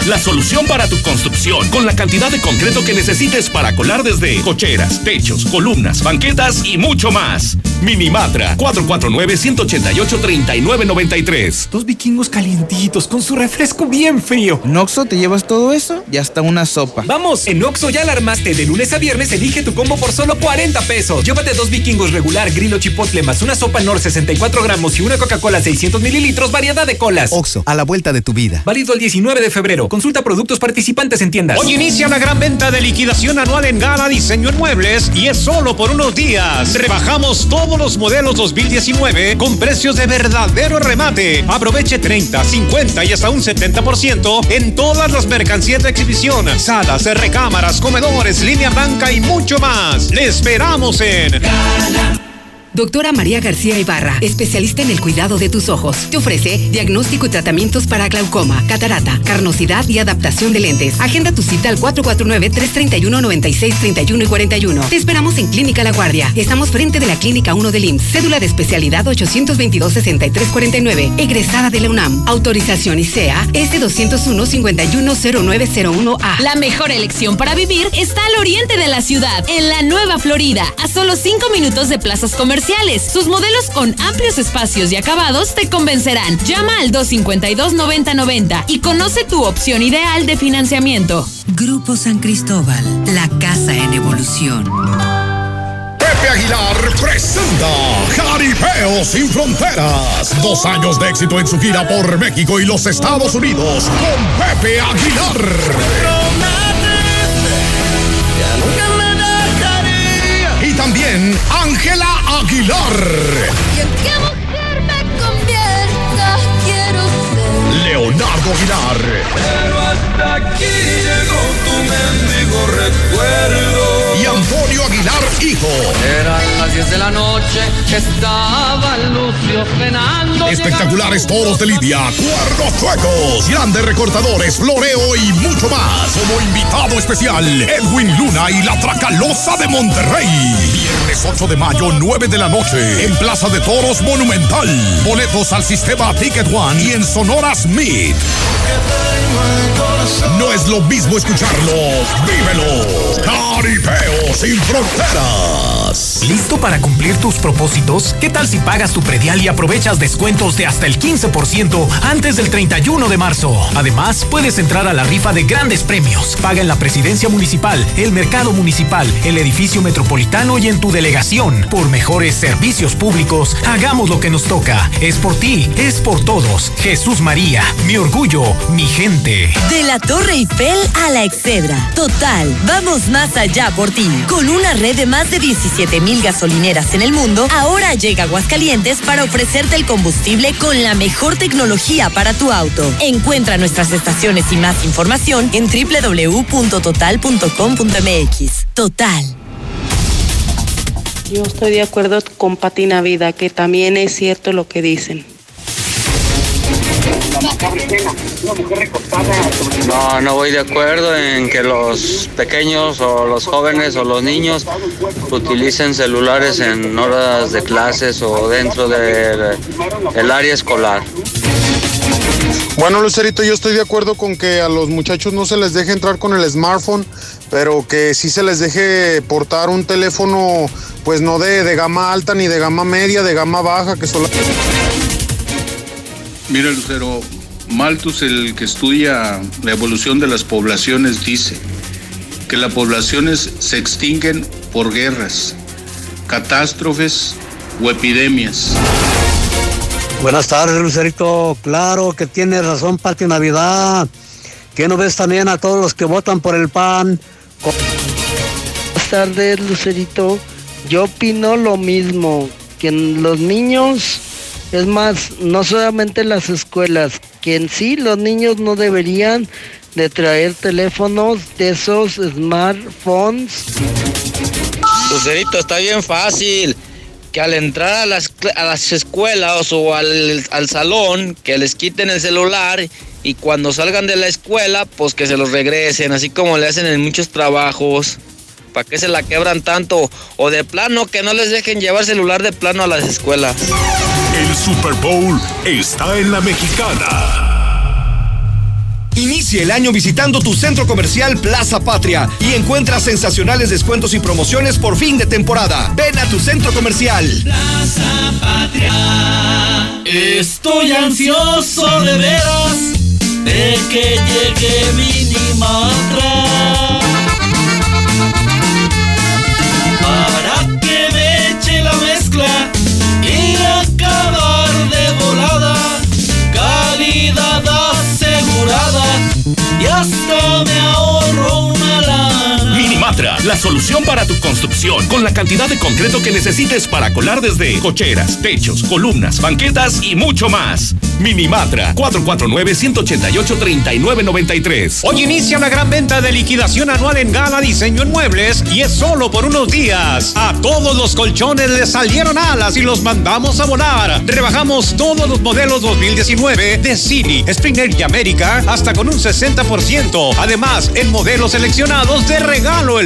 la solución para tu construcción, con la cantidad de concreto que necesites para colar desde cocheras, techos, columnas, banquetas y mucho más. Minimatra, 449-188-3993. Dos vikingos calientitos con su refresco bien frío. ¿En Oxxo te llevas todo eso? Ya está una sopa. Vamos, en Oxxo ya alarmaste. De lunes a viernes elige tu combo por solo 40 pesos. Llévate dos vikingos regular, grillo chipotle más una sopa Nor 64 gramos y una Coca-Cola 600 mililitros, variedad de colas. Oxo, a la vuelta de tu vida. Válido el 19 de febrero. Consulta productos participantes en tiendas. Hoy inicia la gran venta de liquidación anual en Gala Diseño en Muebles y es solo por unos días. Rebajamos todos los modelos 2019 con precios de verdadero remate. Aproveche 30, 50 y hasta un 70% en todas las mercancías de exhibición, salas, recámaras, comedores, línea blanca y mucho más. Le esperamos en Doctora María García Ibarra, especialista en el cuidado de tus ojos. Te ofrece diagnóstico y tratamientos para glaucoma, catarata, carnosidad y adaptación de lentes. Agenda tu cita al 449-331-9631 y 41. Te esperamos en Clínica La Guardia. Estamos frente de la Clínica 1 del IMSS. Cédula de especialidad 822-6349. Egresada de la UNAM. Autorización ICEA S201-510901A. La mejor elección para vivir está al oriente de la ciudad, en la Nueva Florida, a solo 5 minutos de plazas comerciales. Sus modelos con amplios espacios y acabados te convencerán. Llama al 252-9090 y conoce tu opción ideal de financiamiento. Grupo San Cristóbal, la casa en evolución. Pepe Aguilar presenta Jaripeo sin Fronteras. Dos años de éxito en su gira por México y los Estados Unidos con Pepe Aguilar. Aguilar. ¿Y en qué mujer me convierta? Quiero ser. Leonardo Aguilar. Pero hasta aquí llegó tu mendigo recuerdo. Y Antonio Aguilar, hijo. Eran las 10 de la noche, estaba Lucio cenando. Espectaculares toros de Lidia, cuernos chuecos, grandes recortadores, floreo y mucho más. Como invitado especial, Edwin Luna y la Tracalosa de Monterrey. Viernes 8 de mayo, 9 de la noche, en Plaza de Toros Monumental. Boletos al sistema Ticket One y en Sonora Smith. No es lo mismo escucharlo, vívelo. Caripeo sin fronteras. Plus. ¿Listo para cumplir tus propósitos? ¿Qué tal si pagas tu predial y aprovechas descuentos de hasta el 15% antes del 31 de marzo? Además, puedes entrar a la rifa de grandes premios. Paga en la presidencia municipal, el mercado municipal, el edificio metropolitano y en tu delegación. Por mejores servicios públicos, hagamos lo que nos toca. Es por ti, es por todos. Jesús María, mi orgullo, mi gente. De la Torre Eiffel a la Excedra. Total, vamos más allá por ti. Con una red de más de 17 mil gasolineras en el mundo, ahora llega Aguascalientes para ofrecerte el combustible con la mejor tecnología para tu auto. Encuentra nuestras estaciones y más información en www.total.com.mx. Total. Yo estoy de acuerdo con Patina Vida, que también es cierto lo que dicen. No, no voy de acuerdo en que los pequeños o los jóvenes o los niños utilicen celulares en horas de clases o dentro del el área escolar. Bueno, Lucerito, yo estoy de acuerdo con que a los muchachos no se les deje entrar con el smartphone, pero que sí se les deje portar un teléfono, pues no de, de gama alta ni de gama media, de gama baja, que solo... Mira, Lucero, Malthus, el que estudia la evolución de las poblaciones, dice que las poblaciones se extinguen por guerras, catástrofes o epidemias. Buenas tardes, Lucerito. Claro que tiene razón, Pati Navidad. ¿Qué no ves también a todos los que votan por el PAN? Buenas tardes, Lucerito. Yo opino lo mismo, que los niños, es más, no solamente las escuelas, que en sí los niños no deberían de traer teléfonos de esos smartphones. Lucerito, está bien fácil. Que al entrar a las, a las escuelas o al, al salón, que les quiten el celular y cuando salgan de la escuela, pues que se los regresen, así como le hacen en muchos trabajos. ¿Para qué se la quebran tanto? O de plano, que no les dejen llevar celular de plano a las escuelas. El Super Bowl está en la mexicana. Inicia el año visitando tu centro comercial Plaza Patria y encuentra sensacionales descuentos y promociones por fin de temporada. Ven a tu centro comercial. Plaza Patria. Estoy ansioso de veras de que llegue Minimatra. Para y hasta me ahorro una la solución para tu construcción con la cantidad de concreto que necesites para colar desde cocheras, techos, columnas, banquetas y mucho más. Minimatra, 449-188-3993. Hoy inicia una gran venta de liquidación anual en Gala Diseño en Muebles y es solo por unos días. A todos los colchones les salieron alas y los mandamos a volar. Rebajamos todos los modelos 2019 de City, Springer y América hasta con un 60%. Además, en modelos seleccionados de regalo el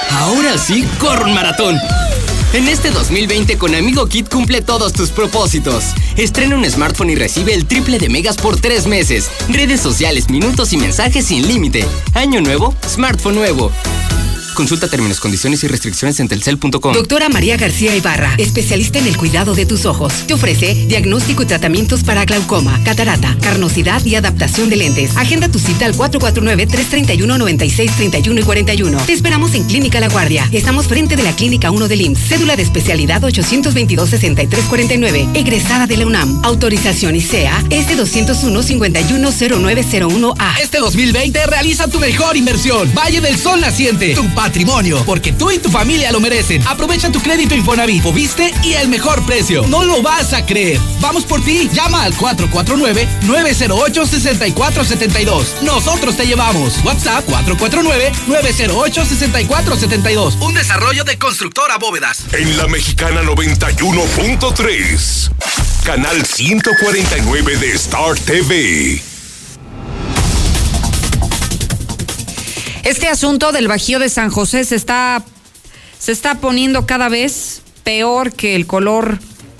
Ahora sí, corre un maratón. En este 2020 con Amigo Kit cumple todos tus propósitos. Estrena un smartphone y recibe el triple de megas por tres meses. Redes sociales, minutos y mensajes sin límite. Año nuevo, smartphone nuevo. Consulta términos, condiciones y restricciones en telcel.com. Doctora María García Ibarra, especialista en el cuidado de tus ojos. Te ofrece diagnóstico y tratamientos para glaucoma, catarata, carnosidad y adaptación de lentes. Agenda tu cita al 449-331-9631 y 41. Te esperamos en Clínica La Guardia. Estamos frente de la Clínica 1 del IMSS. Cédula de especialidad 822-6349. Egresada de la UNAM. Autorización ICEA S201-510901A. Este 2020 realiza tu mejor inversión. Valle del Sol Naciente. Tu patrimonio, porque tú y tu familia lo merecen. Aprovecha tu crédito Infonavit, viste y el mejor precio. No lo vas a creer. Vamos por ti. Llama al 449-908-6472. Nosotros te llevamos. WhatsApp 449-908-6472. Un desarrollo de constructora bóvedas. En la mexicana 91.3, canal 149 de Star TV. Este asunto del Bajío de San José se está, se está poniendo cada vez peor que el color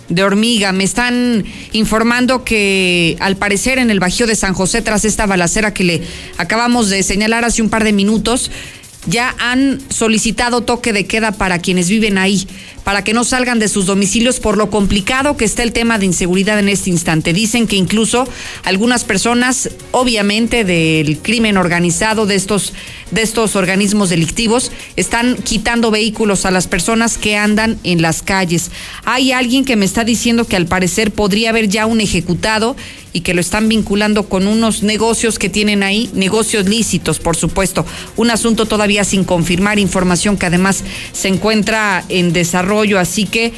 de hormiga. Me están informando que al parecer en el Bajío de San José, tras esta balacera que le acabamos de señalar hace un par de minutos, ya han solicitado toque de queda para quienes viven ahí, para que no salgan de sus domicilios por lo complicado que está el tema de inseguridad en este instante. Dicen que incluso algunas personas, obviamente del crimen organizado, de estos, de estos organismos delictivos, están quitando vehículos a las personas que andan en las calles. Hay alguien que me está diciendo que al parecer podría haber ya un ejecutado y que lo están vinculando con unos negocios que tienen ahí, negocios lícitos, por supuesto. Un asunto todavía sin confirmar, información que además se encuentra en desarrollo, así que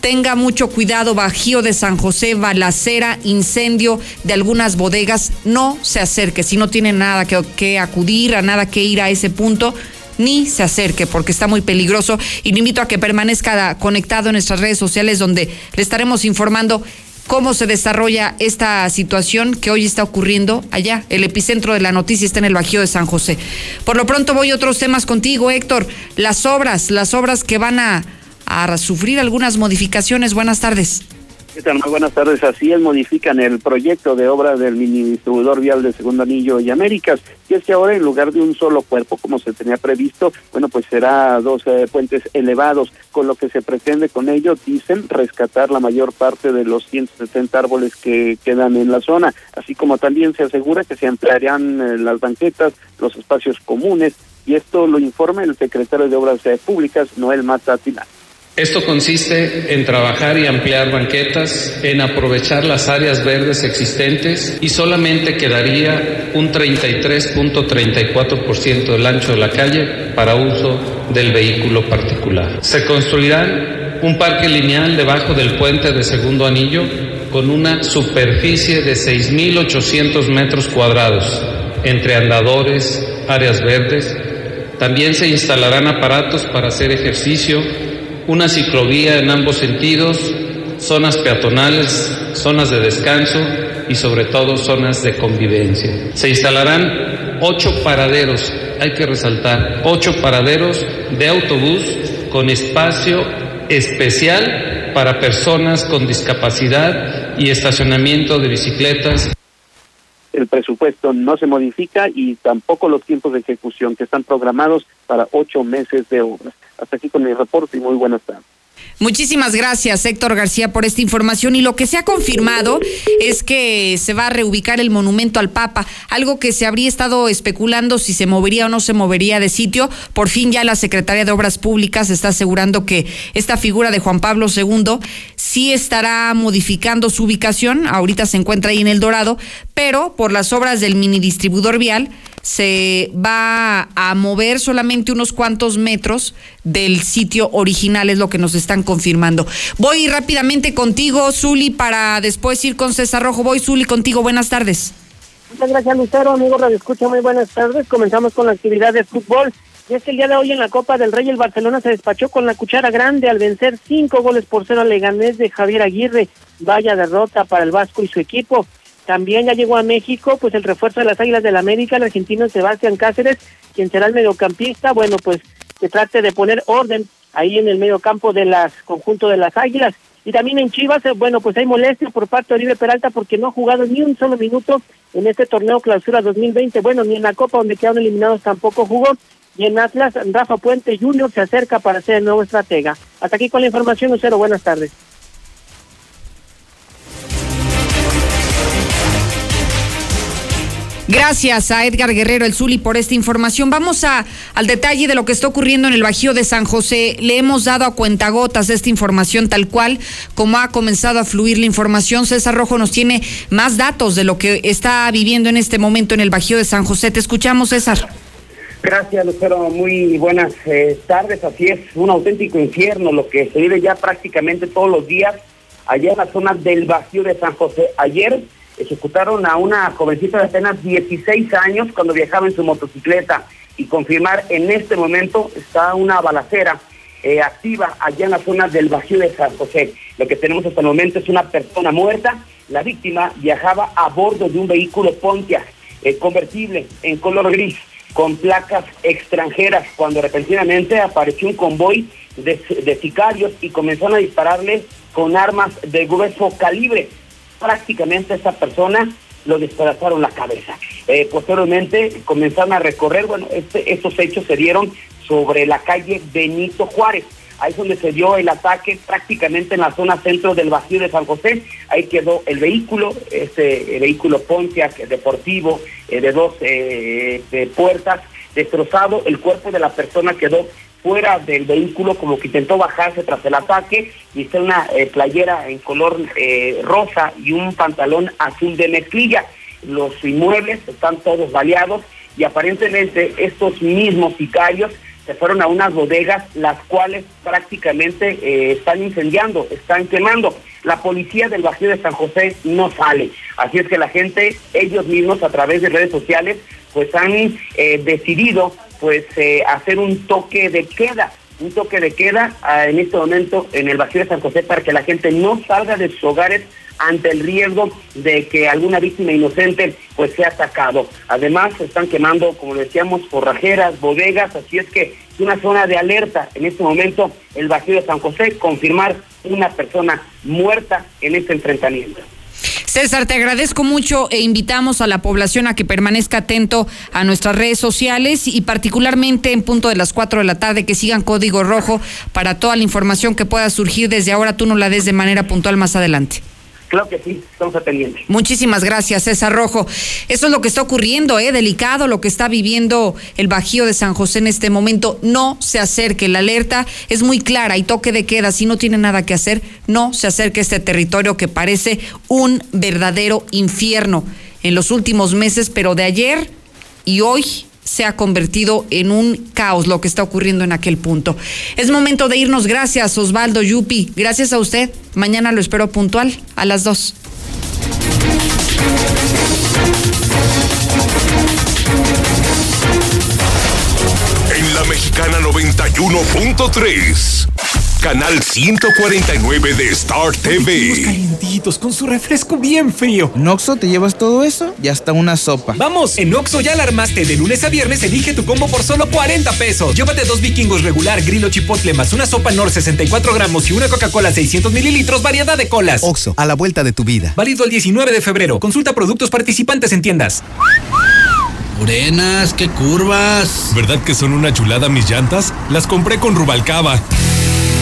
tenga mucho cuidado, Bajío de San José, balacera, incendio de algunas bodegas, no se acerque, si no tiene nada que, que acudir, a nada que ir a ese punto ni se acerque porque está muy peligroso y le invito a que permanezca conectado en nuestras redes sociales donde le estaremos informando cómo se desarrolla esta situación que hoy está ocurriendo allá. El epicentro de la noticia está en el Bajío de San José. Por lo pronto voy a otros temas contigo, Héctor. Las obras, las obras que van a, a sufrir algunas modificaciones. Buenas tardes. Muy buenas tardes. Así es, modifican el proyecto de obra del mini distribuidor vial de Segundo Anillo y Américas. Y es que ahora, en lugar de un solo cuerpo, como se tenía previsto, bueno, pues será dos eh, puentes elevados, con lo que se pretende con ello, dicen, rescatar la mayor parte de los 170 árboles que quedan en la zona, así como también se asegura que se ampliarían eh, las banquetas, los espacios comunes, y esto lo informa el secretario de Obras eh, Públicas, Noel Matatina. Esto consiste en trabajar y ampliar banquetas, en aprovechar las áreas verdes existentes y solamente quedaría un 33.34% del ancho de la calle para uso del vehículo particular. Se construirá un parque lineal debajo del puente de segundo anillo con una superficie de 6.800 metros cuadrados entre andadores, áreas verdes. También se instalarán aparatos para hacer ejercicio una ciclovía en ambos sentidos, zonas peatonales, zonas de descanso y sobre todo zonas de convivencia. Se instalarán ocho paraderos, hay que resaltar, ocho paraderos de autobús con espacio especial para personas con discapacidad y estacionamiento de bicicletas. El presupuesto no se modifica y tampoco los tiempos de ejecución que están programados para ocho meses de obras. Hasta aquí con mi reporte y muy buenas tardes. Muchísimas gracias, Héctor García, por esta información. Y lo que se ha confirmado es que se va a reubicar el monumento al Papa, algo que se habría estado especulando si se movería o no se movería de sitio. Por fin ya la Secretaría de Obras Públicas está asegurando que esta figura de Juan Pablo II sí estará modificando su ubicación. Ahorita se encuentra ahí en El Dorado, pero por las obras del mini distribuidor vial se va a mover solamente unos cuantos metros del sitio original, es lo que nos están confirmando. Voy rápidamente contigo, Zuli, para después ir con César Rojo. Voy, Zuli, contigo. Buenas tardes. Muchas gracias, Lucero. Amigo Radio Escucha, muy buenas tardes. Comenzamos con la actividad de fútbol. Y es que el día de hoy en la Copa del Rey el Barcelona se despachó con la cuchara grande al vencer cinco goles por cero al Leganés de Javier Aguirre. Vaya derrota para el Vasco y su equipo. También ya llegó a México, pues el refuerzo de las Águilas del América, el argentino Sebastián Cáceres, quien será el mediocampista. Bueno, pues que trate de poner orden ahí en el mediocampo de las conjunto de las Águilas. Y también en Chivas, eh, bueno, pues hay molestia por parte de Oribe Peralta porque no ha jugado ni un solo minuto en este torneo clausura 2020. Bueno, ni en la Copa donde quedaron eliminados tampoco jugó. Y en Atlas, Rafa Puente Junior se acerca para ser el nuevo estratega. Hasta aquí con la información, Lucero. Buenas tardes. Gracias a Edgar Guerrero El Zuli por esta información. Vamos a, al detalle de lo que está ocurriendo en el Bajío de San José. Le hemos dado a cuentagotas esta información tal cual como ha comenzado a fluir la información. César Rojo nos tiene más datos de lo que está viviendo en este momento en el Bajío de San José. Te escuchamos, César. Gracias, Lucero. Muy buenas eh, tardes. Así es, un auténtico infierno lo que se vive ya prácticamente todos los días allá en la zona del Bajío de San José. Ayer ejecutaron a una jovencita de apenas 16 años cuando viajaba en su motocicleta y confirmar en este momento está una balacera eh, activa allá en la zona del Bajío de San José. Lo que tenemos hasta el momento es una persona muerta. La víctima viajaba a bordo de un vehículo Pontiac eh, convertible en color gris con placas extranjeras cuando repentinamente apareció un convoy de, de sicarios y comenzaron a dispararle con armas de grueso calibre prácticamente a esta persona lo despedazaron la cabeza. Eh, posteriormente comenzaron a recorrer, bueno, este, estos hechos se dieron sobre la calle Benito Juárez. Ahí es donde se dio el ataque prácticamente en la zona centro del vacío de San José. Ahí quedó el vehículo, este vehículo Pontiac deportivo eh, de dos eh, puertas destrozado. El cuerpo de la persona quedó fuera del vehículo como que intentó bajarse tras el ataque y está una eh, playera en color eh, rosa y un pantalón azul de mezclilla. Los inmuebles están todos baleados y aparentemente estos mismos sicarios se fueron a unas bodegas las cuales prácticamente eh, están incendiando, están quemando. La policía del Bajío de San José no sale. Así es que la gente, ellos mismos a través de redes sociales, pues han decidido pues eh, hacer un toque de queda, un toque de queda ah, en este momento en el vacío de San José para que la gente no salga de sus hogares ante el riesgo de que alguna víctima inocente pues sea atacado. Además, se están quemando, como decíamos, forrajeras, bodegas, así es que es una zona de alerta en este momento el Bajío de San José, confirmar una persona muerta en este enfrentamiento. César, te agradezco mucho e invitamos a la población a que permanezca atento a nuestras redes sociales y particularmente en punto de las 4 de la tarde que sigan Código Rojo para toda la información que pueda surgir desde ahora. Tú no la des de manera puntual más adelante. Claro que sí, estamos atendiendo. Muchísimas gracias, César Rojo. Eso es lo que está ocurriendo, ¿eh? Delicado lo que está viviendo el Bajío de San José en este momento. No se acerque. La alerta es muy clara y toque de queda. Si no tiene nada que hacer, no se acerque a este territorio que parece un verdadero infierno en los últimos meses, pero de ayer y hoy se ha convertido en un caos lo que está ocurriendo en aquel punto. Es momento de irnos. Gracias, Osvaldo Yupi. Gracias a usted. Mañana lo espero puntual a las 2. En la mexicana 91.3. Canal 149 de Star TV. calientitos con su refresco bien frío. ¿En Oxxo te llevas todo eso? Y hasta una sopa. Vamos, en Oxxo ya la armaste. De lunes a viernes elige tu combo por solo 40 pesos. Llévate dos vikingos regular, grillo chipotle más una sopa Nor 64 gramos y una Coca-Cola 600 mililitros, variedad de colas. Oxxo, a la vuelta de tu vida. Válido el 19 de febrero. Consulta productos participantes en tiendas. Morenas, qué curvas. ¿Verdad que son una chulada mis llantas? Las compré con Rubalcaba.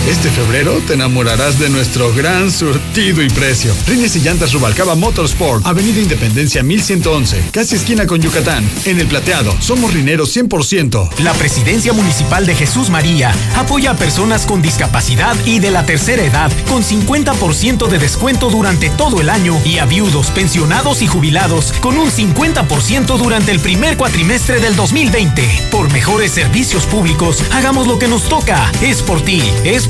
Este febrero te enamorarás de nuestro gran surtido y precio. Rines y llantas Rubalcaba Motorsport, Avenida Independencia 1111, casi esquina con Yucatán. En el plateado, somos rineros 100%. La Presidencia Municipal de Jesús María apoya a personas con discapacidad y de la tercera edad con 50% de descuento durante todo el año y a viudos, pensionados y jubilados con un 50% durante el primer cuatrimestre del 2020. Por mejores servicios públicos, hagamos lo que nos toca. Es por ti, es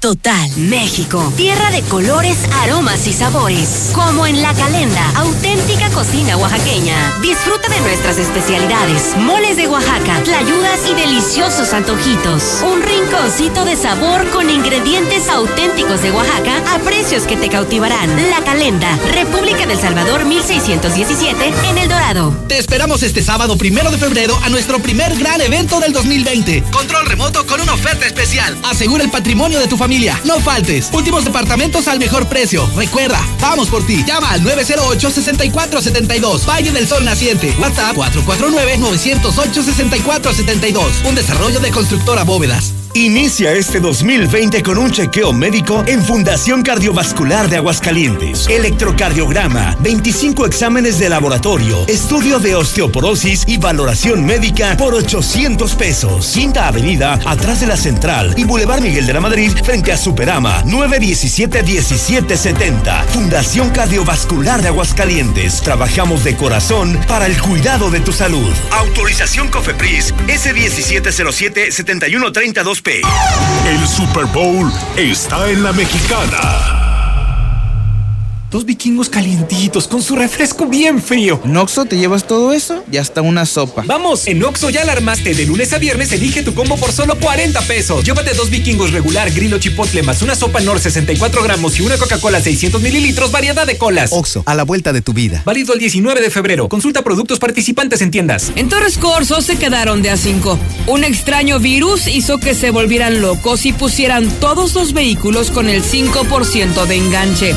Total. México, tierra de colores, aromas y sabores. Como en La Calenda, auténtica cocina oaxaqueña. Disfruta de nuestras especialidades, moles de Oaxaca, tlayudas y deliciosos antojitos. Un rinconcito de sabor con ingredientes auténticos de Oaxaca a precios que te cautivarán. La Calenda, República del Salvador 1617, en El Dorado. Te esperamos este sábado primero de febrero a nuestro primer gran evento del 2020. Control remoto con una oferta especial. Asegura el patrimonio de tu familia. No faltes. Últimos departamentos al mejor precio. Recuerda, vamos por ti. Llama al 908-6472. Valle del Sol Naciente. WhatsApp 449-908-6472. Un desarrollo de constructora bóvedas. Inicia este 2020 con un chequeo médico en Fundación Cardiovascular de Aguascalientes. Electrocardiograma, 25 exámenes de laboratorio, estudio de osteoporosis y valoración médica por 800 pesos. Quinta Avenida, atrás de la Central y Boulevard Miguel de la Madrid, frente a Superama, 917-1770. Fundación Cardiovascular de Aguascalientes. Trabajamos de corazón para el cuidado de tu salud. Autorización COFEPRIS S1707-7132 el Super Bowl está en la mexicana. Dos vikingos calientitos con su refresco bien frío. ¿En Oxxo te llevas todo eso? Y hasta una sopa. Vamos, en Oxxo ya la armaste. De lunes a viernes elige tu combo por solo 40 pesos. Llévate dos vikingos regular, grillo chipotle más una sopa Nor 64 gramos y una Coca-Cola 600 mililitros, variedad de colas. Oxxo, a la vuelta de tu vida. Válido el 19 de febrero. Consulta productos participantes en tiendas. En Torres Corso se quedaron de a 5. Un extraño virus hizo que se volvieran locos y pusieran todos los vehículos con el 5% de enganche.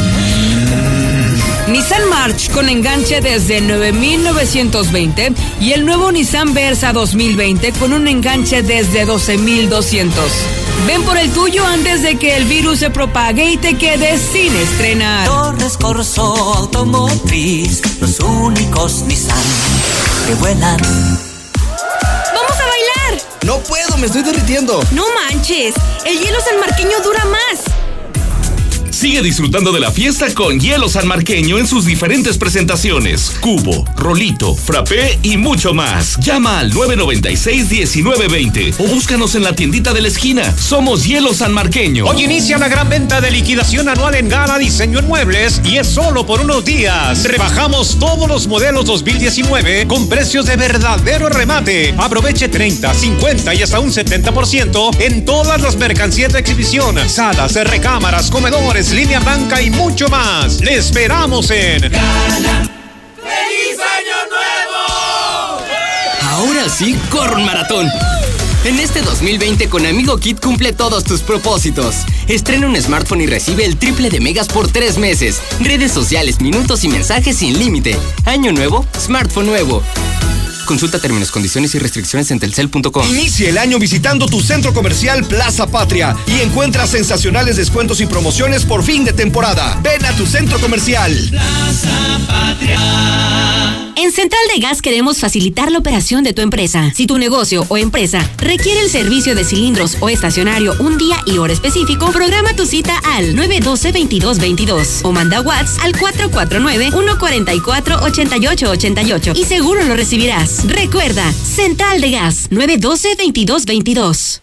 Nissan March con enganche desde 9,920 y el nuevo Nissan Versa 2020 con un enganche desde 12,200. Ven por el tuyo antes de que el virus se propague y te quedes sin estrenar. Torres Corso Automotriz, los únicos Nissan que vuelan. ¡Vamos a bailar! No puedo, me estoy derritiendo. No manches, el hielo sanmarqueño dura más. Sigue disfrutando de la fiesta con hielo sanmarqueño en sus diferentes presentaciones: cubo, rolito, frappé y mucho más. Llama al 996-1920 o búscanos en la tiendita de la esquina. Somos Hielo Sanmarqueño. Hoy inicia la gran venta de liquidación anual en Gala Diseño en Muebles y es solo por unos días. Rebajamos todos los modelos 2019 con precios de verdadero remate. Aproveche 30, 50 y hasta un 70% en todas las mercancías de exhibición, salas, recámaras, comedores, línea blanca y mucho más. Le esperamos en ¡Feliz Año Nuevo! Ahora sí, corre un maratón. En este 2020 con Amigo Kit cumple todos tus propósitos. Estrena un smartphone y recibe el triple de megas por tres meses. Redes sociales, minutos y mensajes sin límite. Año nuevo, smartphone nuevo. Consulta términos, condiciones y restricciones en telcel.com. Inicia el año visitando tu centro comercial Plaza Patria y encuentra sensacionales descuentos y promociones por fin de temporada. Ven a tu centro comercial. Plaza Patria. En Central de Gas queremos facilitar la operación de tu empresa. Si tu negocio o empresa requiere el servicio de cilindros o estacionario un día y hora específico, programa tu cita al 912-2222 o manda WhatsApp al 449-144-8888 y seguro lo recibirás. Recuerda, Central de Gas 912-2222.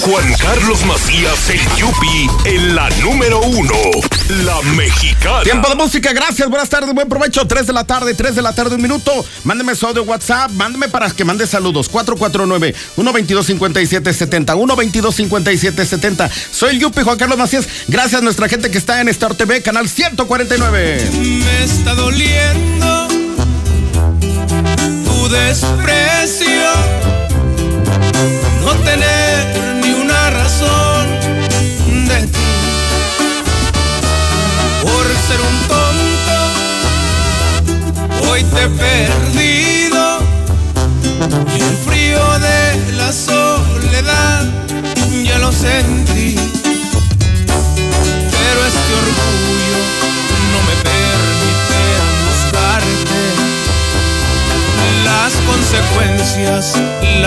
Juan Carlos Macías, el Yupi, en la número uno. La Mexicana. Tiempo de música, gracias, buenas tardes, buen provecho. 3 de la tarde, 3 de la tarde, un minuto. Mándeme su audio WhatsApp, mándeme para que mande saludos. 449-122-5770, 122-5770. Soy el Yupi, Juan Carlos Macías. Gracias a nuestra gente que está en Star TV, canal 149. Me está doliendo tu desprecio. No tener ser un tonto. Hoy te he perdido y el frío de la soledad ya lo sentí. Pero este orgullo no me permite buscarte. Las consecuencias.